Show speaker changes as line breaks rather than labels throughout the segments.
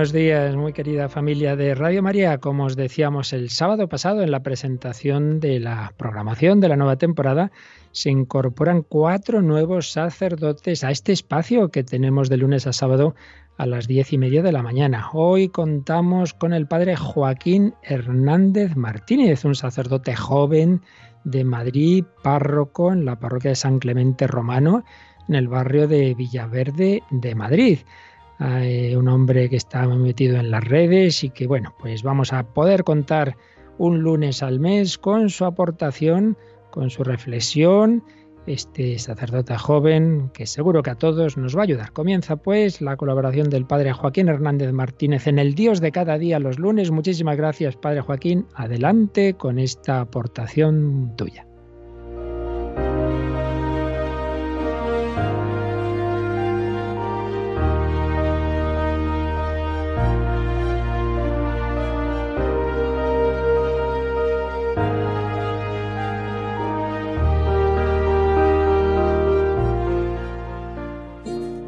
Buenos días, muy querida familia de Radio María. Como os decíamos el sábado pasado en la presentación de la programación de la nueva temporada, se incorporan cuatro nuevos sacerdotes a este espacio que tenemos de lunes a sábado a las diez y media de la mañana. Hoy contamos con el padre Joaquín Hernández Martínez, un sacerdote joven de Madrid, párroco en la parroquia de San Clemente Romano, en el barrio de Villaverde de Madrid. Hay un hombre que está metido en las redes y que, bueno, pues vamos a poder contar un lunes al mes con su aportación, con su reflexión, este sacerdote joven que seguro que a todos nos va a ayudar. Comienza pues la colaboración del Padre Joaquín Hernández Martínez en el Dios de cada día los lunes. Muchísimas gracias, Padre Joaquín. Adelante con esta aportación tuya.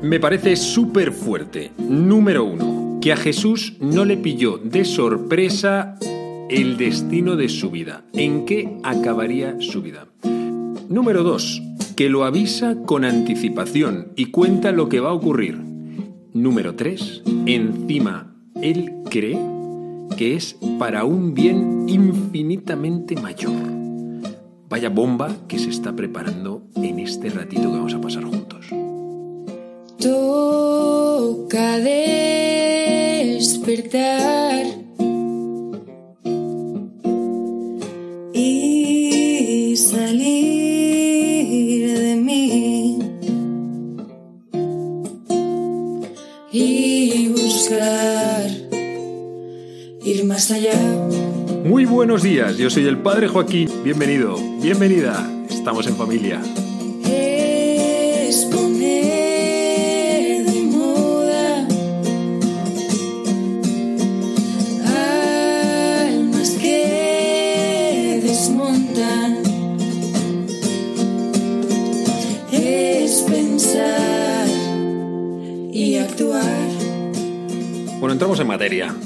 Me parece súper fuerte. Número uno, que a Jesús no le pilló de sorpresa el destino de su vida. ¿En qué acabaría su vida? Número dos, que lo avisa con anticipación y cuenta lo que va a ocurrir. Número tres, encima, él cree que es para un bien infinitamente mayor. Vaya bomba que se está preparando en este ratito que vamos a pasar juntos.
Toca despertar y salir de mí y buscar ir más allá.
Muy buenos días, yo soy el Padre Joaquín. Bienvenido, bienvenida. Estamos en familia.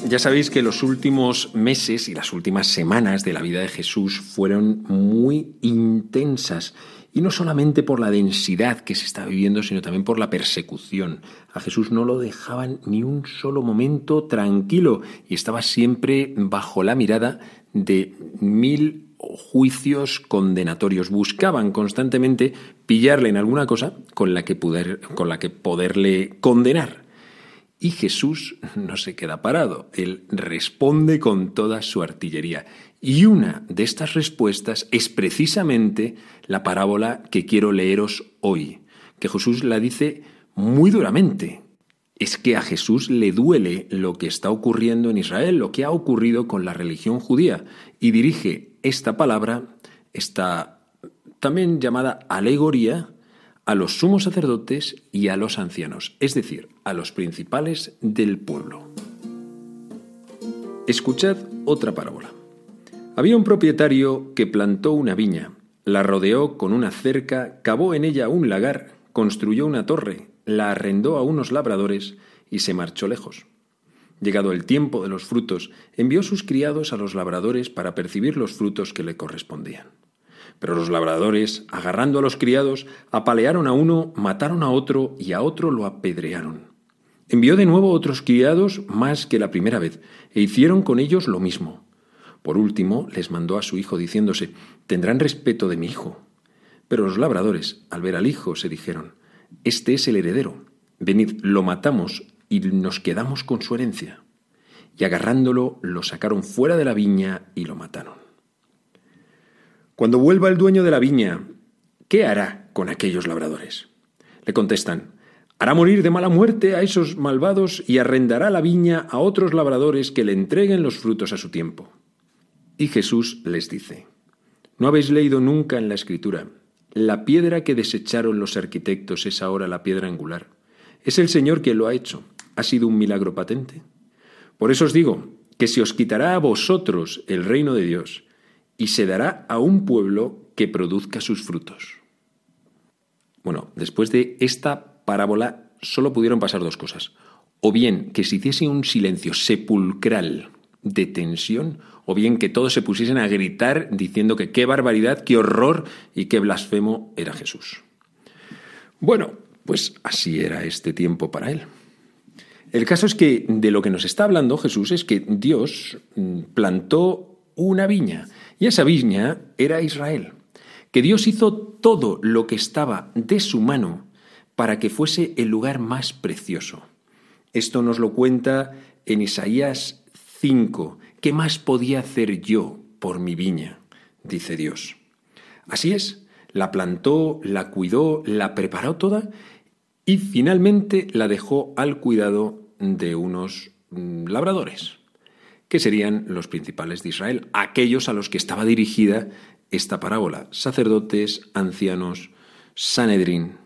Ya sabéis que los últimos meses y las últimas semanas de la vida de Jesús fueron muy intensas. Y no solamente por la densidad que se está viviendo, sino también por la persecución. A Jesús no lo dejaban ni un solo momento tranquilo y estaba siempre bajo la mirada de mil juicios condenatorios. Buscaban constantemente pillarle en alguna cosa con la que, poder, con la que poderle condenar. Y Jesús no se queda parado, él responde con toda su artillería. Y una de estas respuestas es precisamente la parábola que quiero leeros hoy, que Jesús la dice muy duramente. Es que a Jesús le duele lo que está ocurriendo en Israel, lo que ha ocurrido con la religión judía, y dirige esta palabra, esta también llamada alegoría, a los sumos sacerdotes y a los ancianos, es decir, a los principales del pueblo. Escuchad otra parábola. Había un propietario que plantó una viña, la rodeó con una cerca, cavó en ella un lagar, construyó una torre, la arrendó a unos labradores y se marchó lejos. Llegado el tiempo de los frutos, envió sus criados a los labradores para percibir los frutos que le correspondían. Pero los labradores, agarrando a los criados, apalearon a uno, mataron a otro y a otro lo apedrearon. Envió de nuevo otros criados más que la primera vez, e hicieron con ellos lo mismo. Por último, les mandó a su hijo diciéndose, Tendrán respeto de mi hijo. Pero los labradores, al ver al hijo, se dijeron, Este es el heredero. Venid, lo matamos y nos quedamos con su herencia. Y agarrándolo, lo sacaron fuera de la viña y lo mataron. Cuando vuelva el dueño de la viña, ¿qué hará con aquellos labradores? Le contestan, hará morir de mala muerte a esos malvados y arrendará la viña a otros labradores que le entreguen los frutos a su tiempo. Y Jesús les dice, ¿no habéis leído nunca en la Escritura? La piedra que desecharon los arquitectos es ahora la piedra angular. Es el Señor quien lo ha hecho. ¿Ha sido un milagro patente? Por eso os digo que se os quitará a vosotros el reino de Dios y se dará a un pueblo que produzca sus frutos. Bueno, después de esta parábola solo pudieron pasar dos cosas. O bien que se hiciese un silencio sepulcral de tensión, o bien que todos se pusiesen a gritar diciendo que qué barbaridad, qué horror y qué blasfemo era Jesús. Bueno, pues así era este tiempo para él. El caso es que de lo que nos está hablando Jesús es que Dios mm, plantó una viña y esa viña era Israel, que Dios hizo todo lo que estaba de su mano para que fuese el lugar más precioso. Esto nos lo cuenta en Isaías 5. ¿Qué más podía hacer yo por mi viña? dice Dios. Así es, la plantó, la cuidó, la preparó toda y finalmente la dejó al cuidado de unos mm, labradores, que serían los principales de Israel, aquellos a los que estaba dirigida esta parábola, sacerdotes, ancianos, Sanedrín.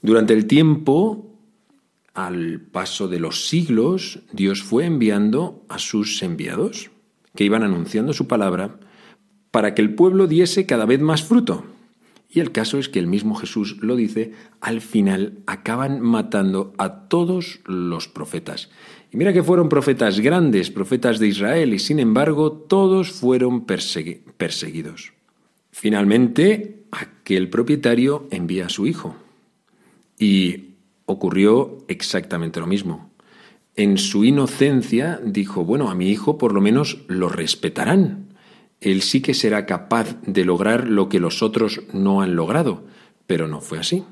Durante el tiempo, al paso de los siglos, Dios fue enviando a sus enviados, que iban anunciando su palabra, para que el pueblo diese cada vez más fruto. Y el caso es que el mismo Jesús lo dice, al final acaban matando a todos los profetas. Y mira que fueron profetas grandes, profetas de Israel, y sin embargo todos fueron perseguidos. Finalmente, aquel propietario envía a su hijo. Y ocurrió exactamente lo mismo. En su inocencia dijo, bueno, a mi hijo por lo menos lo respetarán él sí que será capaz de lograr lo que los otros no han logrado, pero no fue así.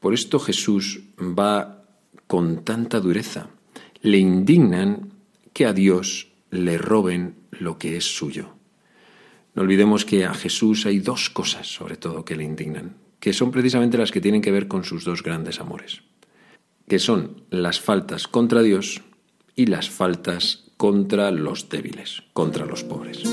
Por esto Jesús va con tanta dureza. Le indignan que a Dios le roben lo que es suyo. No olvidemos que a Jesús hay dos cosas, sobre todo, que le indignan, que son precisamente las que tienen que ver con sus dos grandes amores, que son las faltas contra Dios y las faltas contra los débiles, contra los pobres.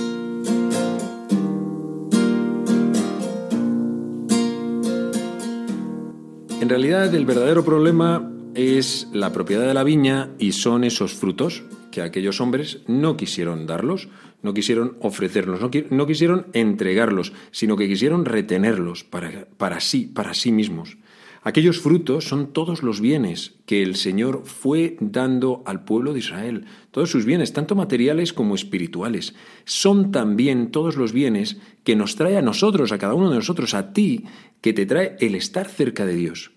En realidad el verdadero problema es la propiedad de la viña y son esos frutos que aquellos hombres no quisieron darlos, no quisieron ofrecerlos, no, quisieron entregarlos, sino que quisieron retenerlos para, para sí, para sí mismos. Aquellos frutos son todos los bienes que el Señor fue dando al pueblo de Israel, todos sus bienes, tanto materiales como espirituales. Son también todos los bienes que nos trae a nosotros, a cada uno de nosotros, a ti, que te trae el estar cerca de Dios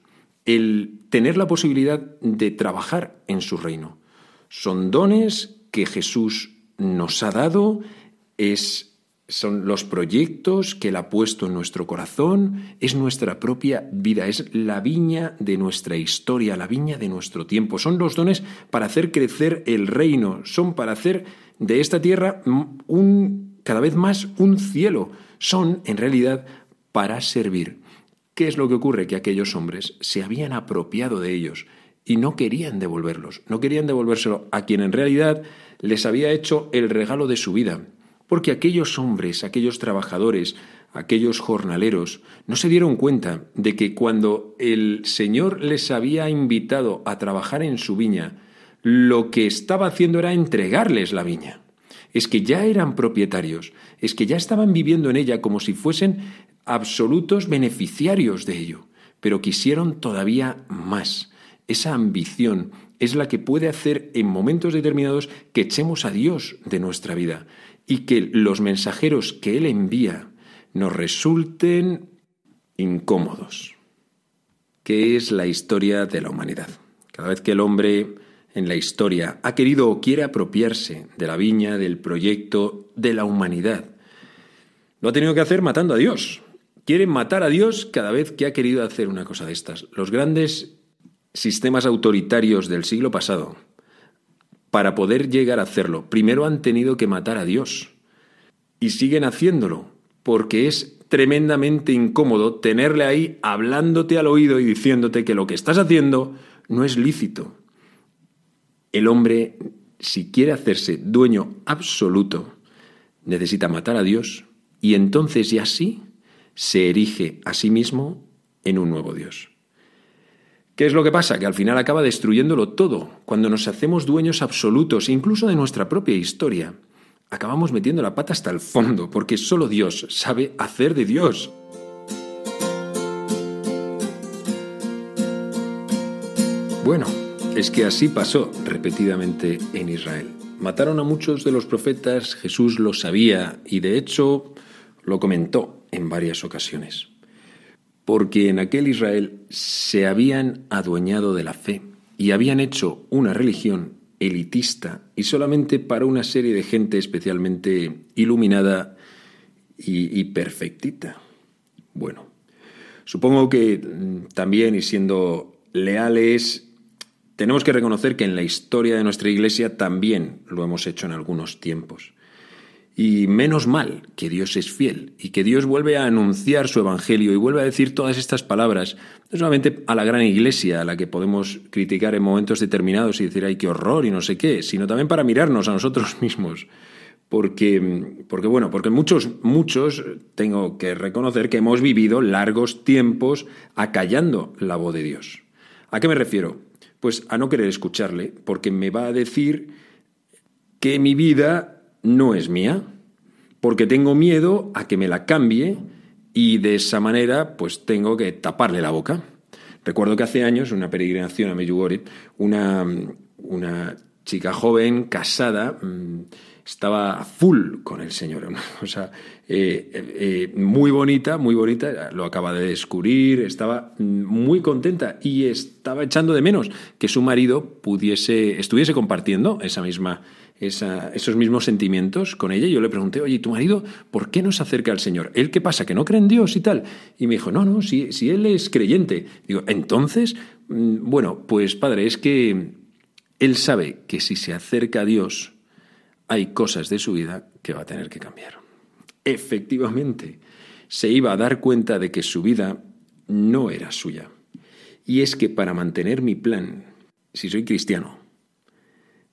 el tener la posibilidad de trabajar en su reino. Son dones que Jesús nos ha dado, es, son los proyectos que Él ha puesto en nuestro corazón, es nuestra propia vida, es la viña de nuestra historia, la viña de nuestro tiempo. Son los dones para hacer crecer el reino, son para hacer de esta tierra cada vez más un cielo, son en realidad para servir. ¿Qué es lo que ocurre? Que aquellos hombres se habían apropiado de ellos y no querían devolverlos, no querían devolvérselo a quien en realidad les había hecho el regalo de su vida. Porque aquellos hombres, aquellos trabajadores, aquellos jornaleros, no se dieron cuenta de que cuando el Señor les había invitado a trabajar en su viña, lo que estaba haciendo era entregarles la viña. Es que ya eran propietarios, es que ya estaban viviendo en ella como si fuesen absolutos beneficiarios de ello, pero quisieron todavía más. Esa ambición es la que puede hacer en momentos determinados que echemos a Dios de nuestra vida y que los mensajeros que Él envía nos resulten incómodos. ¿Qué es la historia de la humanidad? Cada vez que el hombre en la historia ha querido o quiere apropiarse de la viña, del proyecto, de la humanidad, lo ha tenido que hacer matando a Dios, quieren matar a Dios cada vez que ha querido hacer una cosa de estas. Los grandes sistemas autoritarios del siglo pasado, para poder llegar a hacerlo, primero han tenido que matar a Dios. Y siguen haciéndolo, porque es tremendamente incómodo tenerle ahí hablándote al oído y diciéndote que lo que estás haciendo no es lícito. El hombre, si quiere hacerse dueño absoluto, necesita matar a Dios y entonces ya sí se erige a sí mismo en un nuevo Dios. ¿Qué es lo que pasa? Que al final acaba destruyéndolo todo. Cuando nos hacemos dueños absolutos, incluso de nuestra propia historia, acabamos metiendo la pata hasta el fondo, porque solo Dios sabe hacer de Dios. Bueno, es que así pasó repetidamente en Israel. Mataron a muchos de los profetas, Jesús lo sabía y de hecho lo comentó en varias ocasiones. Porque en aquel Israel se habían adueñado de la fe y habían hecho una religión elitista y solamente para una serie de gente especialmente iluminada y, perfectita. Bueno, supongo que mm, también, y siendo leales, tenemos que reconocer que en la historia de nuestra Iglesia también lo hemos hecho en algunos tiempos. Y menos mal que Dios es fiel y que Dios vuelve a anunciar su Evangelio y vuelve a decir todas estas palabras, no solamente a la gran iglesia, a la que podemos criticar en momentos determinados y decir, ay, qué horror y no sé qué, sino también para mirarnos a nosotros mismos. Porque, porque bueno, porque muchos, muchos tengo que reconocer que hemos vivido largos tiempos acallando la voz de Dios. ¿A qué me refiero? Pues a no querer escucharle, porque me va a decir que mi vida no es mía, porque tengo miedo a que me la cambie y de esa manera pues tengo que taparle la boca. Recuerdo que hace años, una peregrinación a Medjugorje, una, una chica joven, casada, mm, estaba full con el Señor. O sea, eh, eh, muy bonita, muy bonita, lo acaba de descubrir, estaba muy contenta y estaba echando de menos que su marido pudiese, estuviese compartiendo esa misma esos mismos sentimientos con ella. Y yo le pregunté, oye, ¿tu marido por qué no se acerca al Señor? ¿Él qué pasa? ¿Que no cree en Dios y tal? Y me dijo, no, no, si, si él es creyente. Digo, entonces, mm, bueno, pues padre, es que él sabe que si se acerca a Dios, hay cosas de su vida que va a tener que cambiar. Efectivamente, se iba a dar cuenta de que su vida no era suya. Y es que para mantener mi plan, si soy cristiano,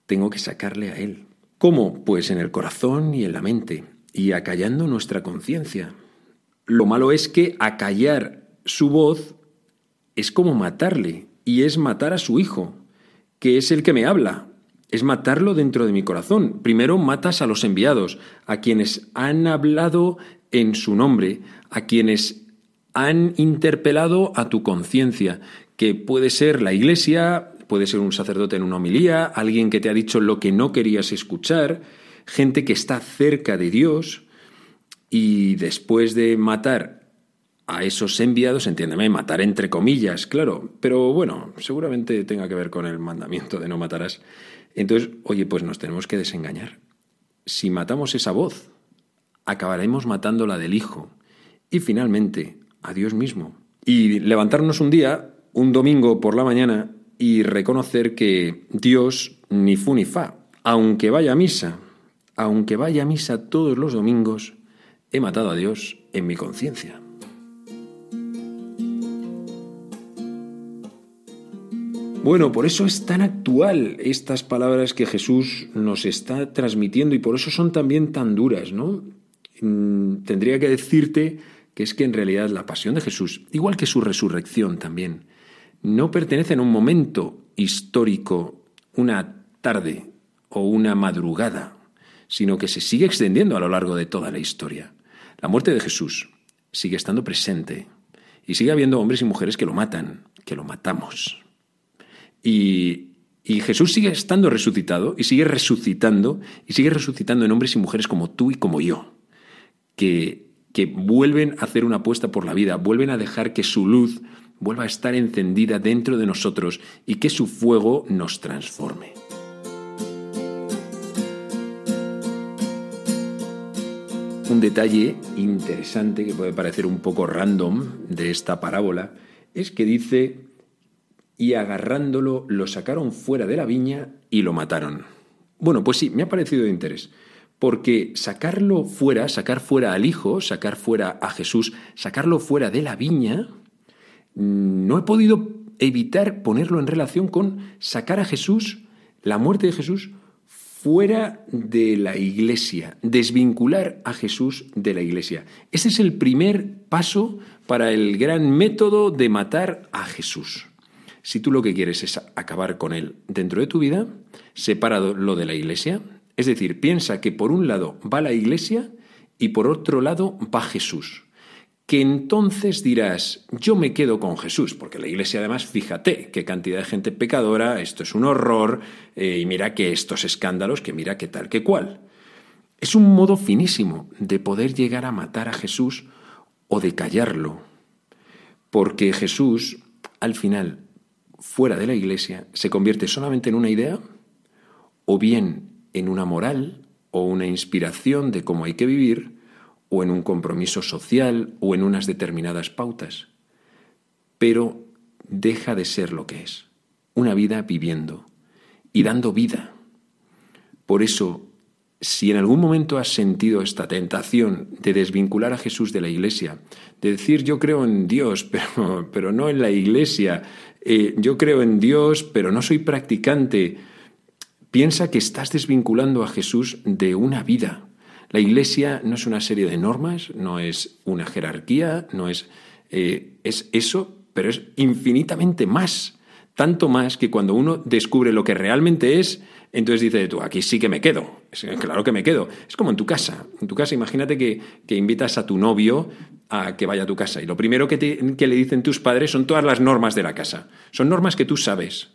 tengo que sacarle a Él. ¿Cómo? Pues en el corazón y en la mente, y acallando nuestra conciencia. Lo malo es que acallar su voz es como matarle, y es matar a su hijo, que es el que me habla. Es matarlo dentro de mi corazón. Primero matas a los enviados, a quienes han hablado en su nombre, a quienes han interpelado a tu conciencia, que puede ser la iglesia, puede ser un sacerdote en una homilía, alguien que te ha dicho lo que no querías escuchar, gente que está cerca de Dios y después de matar a esos enviados, entiéndeme, matar entre comillas, claro, pero bueno, seguramente tenga que ver con el mandamiento de no matarás. Entonces, oye, pues nos tenemos que desengañar. Si matamos esa voz, acabaremos matando la del Hijo y finalmente a Dios mismo. Y levantarnos un día, un domingo por la mañana, y reconocer que Dios ni fu ni fa, aunque vaya a misa, aunque vaya a misa todos los domingos, he matado a Dios en mi conciencia. Bueno, por eso es tan actual estas palabras que Jesús nos está transmitiendo y por eso son también tan duras, ¿no? Mm, tendría que decirte que es que en realidad la pasión de Jesús, igual que su resurrección también, no pertenecen a un momento histórico, una tarde o una madrugada, sino que se sigue extendiendo a lo largo de toda la historia. La muerte de Jesús sigue estando presente y sigue habiendo hombres y mujeres que lo matan, que lo matamos. Y, Jesús sigue estando resucitado y sigue resucitando y sigue resucitando en hombres y mujeres como tú y como yo, que, que vuelven a hacer una apuesta por la vida, vuelven a dejar que su luz vuelva a estar encendida dentro de nosotros y que su fuego nos transforme. Un detalle interesante que puede parecer un poco random de esta parábola es que dice, y agarrándolo lo sacaron fuera de la viña y lo mataron. Bueno, pues sí, me ha parecido de interés, porque sacarlo fuera, sacar fuera al Hijo, sacar fuera a Jesús, sacarlo fuera de la viña, no he podido evitar ponerlo en relación con sacar a Jesús, la muerte de Jesús, fuera de la iglesia, desvincular a Jesús de la iglesia. Ese es el primer paso para el gran método de matar a Jesús. Si tú lo que quieres es acabar con él dentro de tu vida, separa lo de la iglesia, es decir, piensa que por un lado va la iglesia y por otro lado va Jesús que entonces dirás, yo me quedo con Jesús, porque la iglesia además, fíjate qué cantidad de gente pecadora, esto es un horror, eh, y mira que estos escándalos, que mira qué tal, qué cual. Es un modo finísimo de poder llegar a matar a Jesús o de callarlo, porque Jesús, al final, fuera de la iglesia, se convierte solamente en una idea, o bien en una moral o una inspiración de cómo hay que vivir, o en un compromiso social o en unas determinadas pautas, pero deja de ser lo que es, una vida viviendo y dando vida. Por eso, si en algún momento has sentido esta tentación de desvincular a Jesús de la Iglesia, de decir yo creo en Dios, pero, pero no en la Iglesia, eh, yo creo en Dios, pero no soy practicante, piensa que estás desvinculando a Jesús de una vida, la Iglesia no es una serie de normas, no es una jerarquía, no es, eh, es eso, pero es infinitamente más. Tanto más que cuando uno descubre lo que realmente es, entonces dice tú, aquí sí que me quedo. Claro que me quedo. Es como en tu casa. En tu casa, imagínate que, invitas a tu novio a que vaya a tu casa y lo primero que, que le dicen tus padres son todas las normas de la casa. Son normas que tú sabes.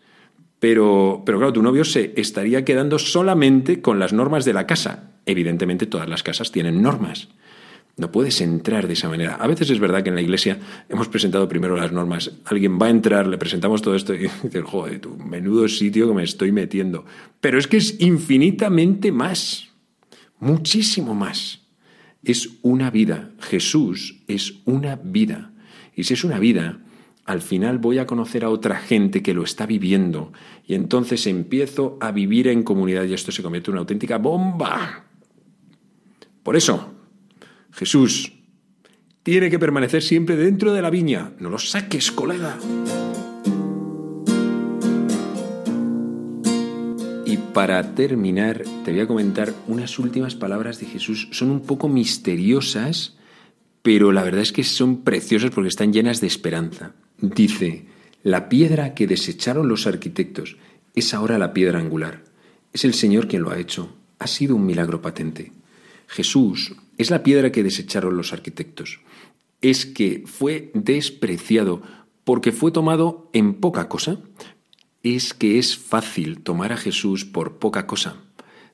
Pero, pero claro, tu novio se estaría quedando solamente con las normas de la casa. Evidentemente todas las casas tienen normas. No puedes entrar de esa manera. A veces es verdad que en la iglesia hemos presentado primero las normas. Alguien va a entrar, le presentamos todo esto y dice, joder, tu menudo sitio que me estoy metiendo. Pero es que es infinitamente más, muchísimo más. Es una vida. Jesús es una vida. Y si es una vida, al final voy a conocer a otra gente que lo está viviendo y entonces empiezo a vivir en comunidad y esto se convierte en una auténtica bomba. Por eso, Jesús tiene que permanecer siempre dentro de la viña. No lo saques, colega. Y para terminar, te voy a comentar unas últimas palabras de Jesús. Son un poco misteriosas, pero la verdad es que son preciosas porque están llenas de esperanza. Dice, la piedra que desecharon los arquitectos es ahora la piedra angular. Es el Señor quien lo ha hecho. Ha sido un milagro patente. Jesús es la piedra que desecharon los arquitectos. Es que fue despreciado porque fue tomado en poca cosa. Es que es fácil tomar a Jesús por poca cosa,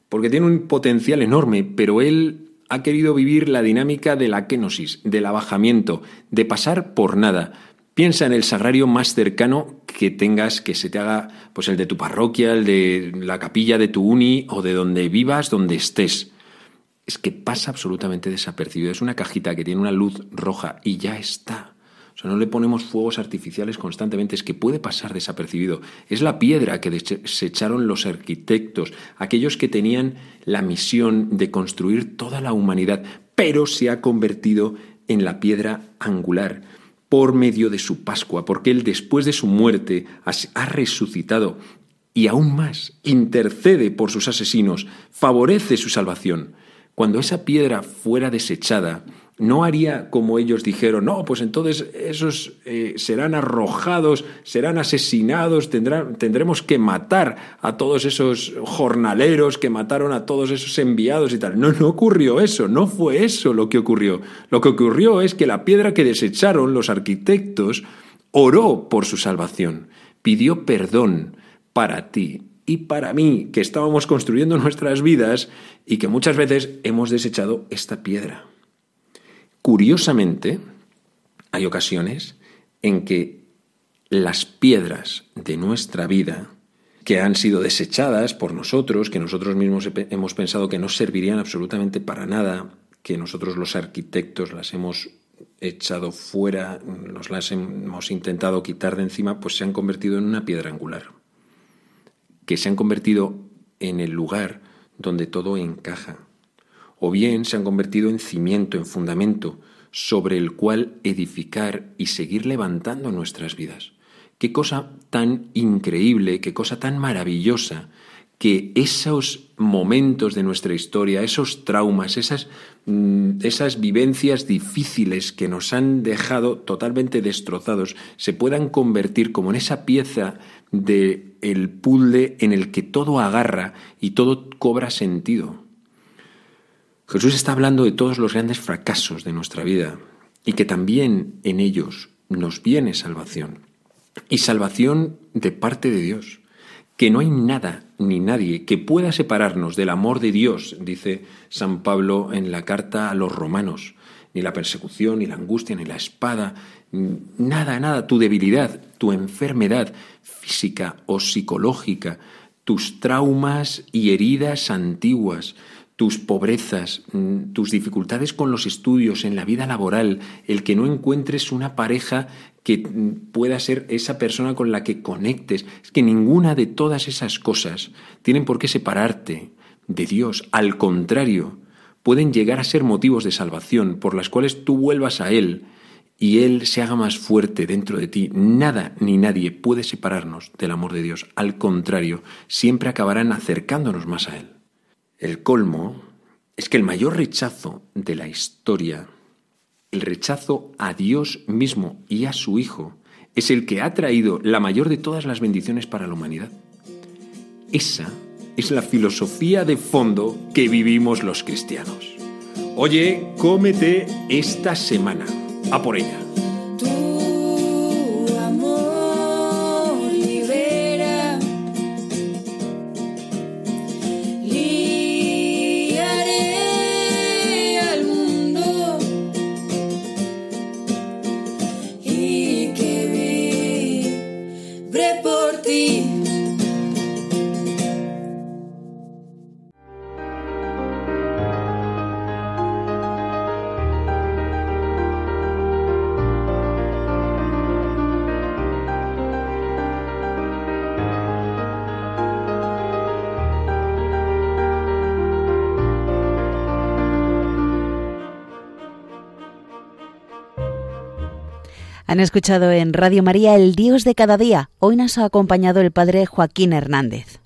porque tiene un potencial enorme, pero él ha querido vivir la dinámica de la kenosis, del abajamiento, de pasar por nada, Piensa en el sagrario más cercano que tengas, que se te haga, pues el de tu parroquia, el de la capilla de tu uni o de donde vivas, donde estés. Es que pasa absolutamente desapercibido. Es una cajita que tiene una luz roja y ya está. O sea, no le ponemos fuegos artificiales constantemente, es que puede pasar desapercibido. Es la piedra que desecharon los arquitectos, aquellos que tenían la misión de construir toda la humanidad, pero se ha convertido en la piedra angular por medio de su Pascua, porque Él después de su muerte ha resucitado y aún más intercede por sus asesinos, favorece su salvación. Cuando esa piedra fuera desechada, no haría como ellos dijeron, no, pues entonces esos eh, serán arrojados, serán asesinados, tendremos que matar a todos esos jornaleros que mataron a todos esos enviados y tal. No, no ocurrió eso, no fue eso lo que ocurrió. Lo que ocurrió es que la piedra que desecharon los arquitectos oró por su salvación, pidió perdón para ti y para mí, que estábamos construyendo nuestras vidas y que muchas veces hemos desechado esta piedra. Curiosamente, hay ocasiones en que las piedras de nuestra vida, que han sido desechadas por nosotros, que nosotros mismos hemos pensado que no servirían absolutamente para nada, que nosotros los arquitectos las hemos echado fuera, nos las hemos intentado quitar de encima, pues se han convertido en una piedra angular, que se han convertido en el lugar donde todo encaja, o bien se han convertido en cimiento, en fundamento, sobre el cual edificar y seguir levantando nuestras vidas. Qué cosa tan increíble, qué cosa tan maravillosa que esos momentos de nuestra historia, esos traumas, esas, mm, esas vivencias difíciles que nos han dejado totalmente destrozados, se puedan convertir como en esa pieza del el puzzle en el que todo agarra y todo cobra sentido. Jesús está hablando de todos los grandes fracasos de nuestra vida y que también en ellos nos viene salvación. Y salvación de parte de Dios. Que no hay nada ni nadie que pueda separarnos del amor de Dios, dice San Pablo en la carta a los romanos. Ni la persecución, ni la angustia, ni la espada, nada, nada, tu debilidad, tu enfermedad física o psicológica, tus traumas y heridas antiguas, tus pobrezas, mm, tus dificultades con los estudios, en la vida laboral, el que no encuentres una pareja que mm, pueda ser esa persona con la que conectes. Es que ninguna de todas esas cosas tienen por qué separarte de Dios. Al contrario, pueden llegar a ser motivos de salvación por las cuales tú vuelvas a Él y Él se haga más fuerte dentro de ti. Nada ni nadie puede separarnos del amor de Dios. Al contrario, siempre acabarán acercándonos más a Él. El colmo es que el mayor rechazo de la historia, el rechazo a Dios mismo y a su Hijo, es el que ha traído la mayor de todas las bendiciones para la humanidad. Esa es la filosofía de fondo que vivimos los cristianos. Oye, cómete esta semana. A por ella.
Han escuchado en Radio María El Dios de cada día. Hoy nos ha acompañado el Padre Joaquín Hernández.